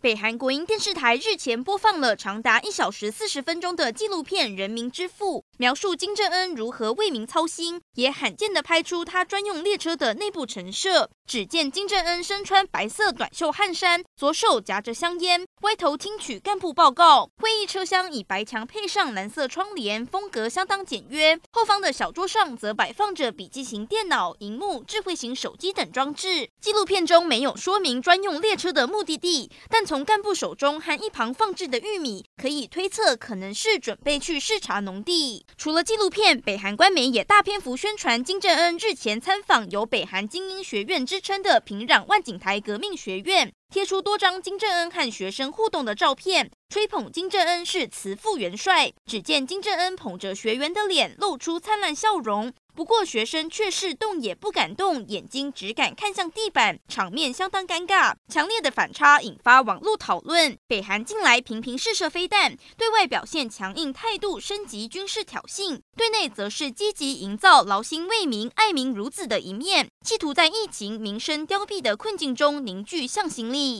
北韩国营电视台日前播放了长达一小时四十分钟的纪录片《人民之父》，描述金正恩如何为民操心，也罕见地拍出他专用列车的内部陈设。只见金正恩身穿白色短袖汗衫，左手夹着香烟，歪头听取干部报告。会议车厢以白墙配上蓝色窗帘，风格相当简约。后方的小桌上则摆放着笔记型电脑、荧幕、智慧型手机等装置。纪录片中没有说明专用列车的目的地，但从干部手中和一旁放置的玉米，可以推测可能是准备去视察农地。除了纪录片，北韩官媒也大篇幅宣传金正恩日前参访由北韩精英学院之称的平壤万景台革命学院，贴出多张金正恩和学生互动的照片，吹捧金正恩是慈父元帅。只见金正恩捧着学员的脸，露出灿烂笑容。不过学生却是动也不敢动，眼睛只敢看向地板，场面相当尴尬。强烈的反差引发网络讨论。北韩近来频频试射飞弹，对外表现强硬态度，升级军事挑衅；对内则是积极营造劳心为民、爱民如子的一面，企图在疫情、民生凋敝的困境中凝聚向心力。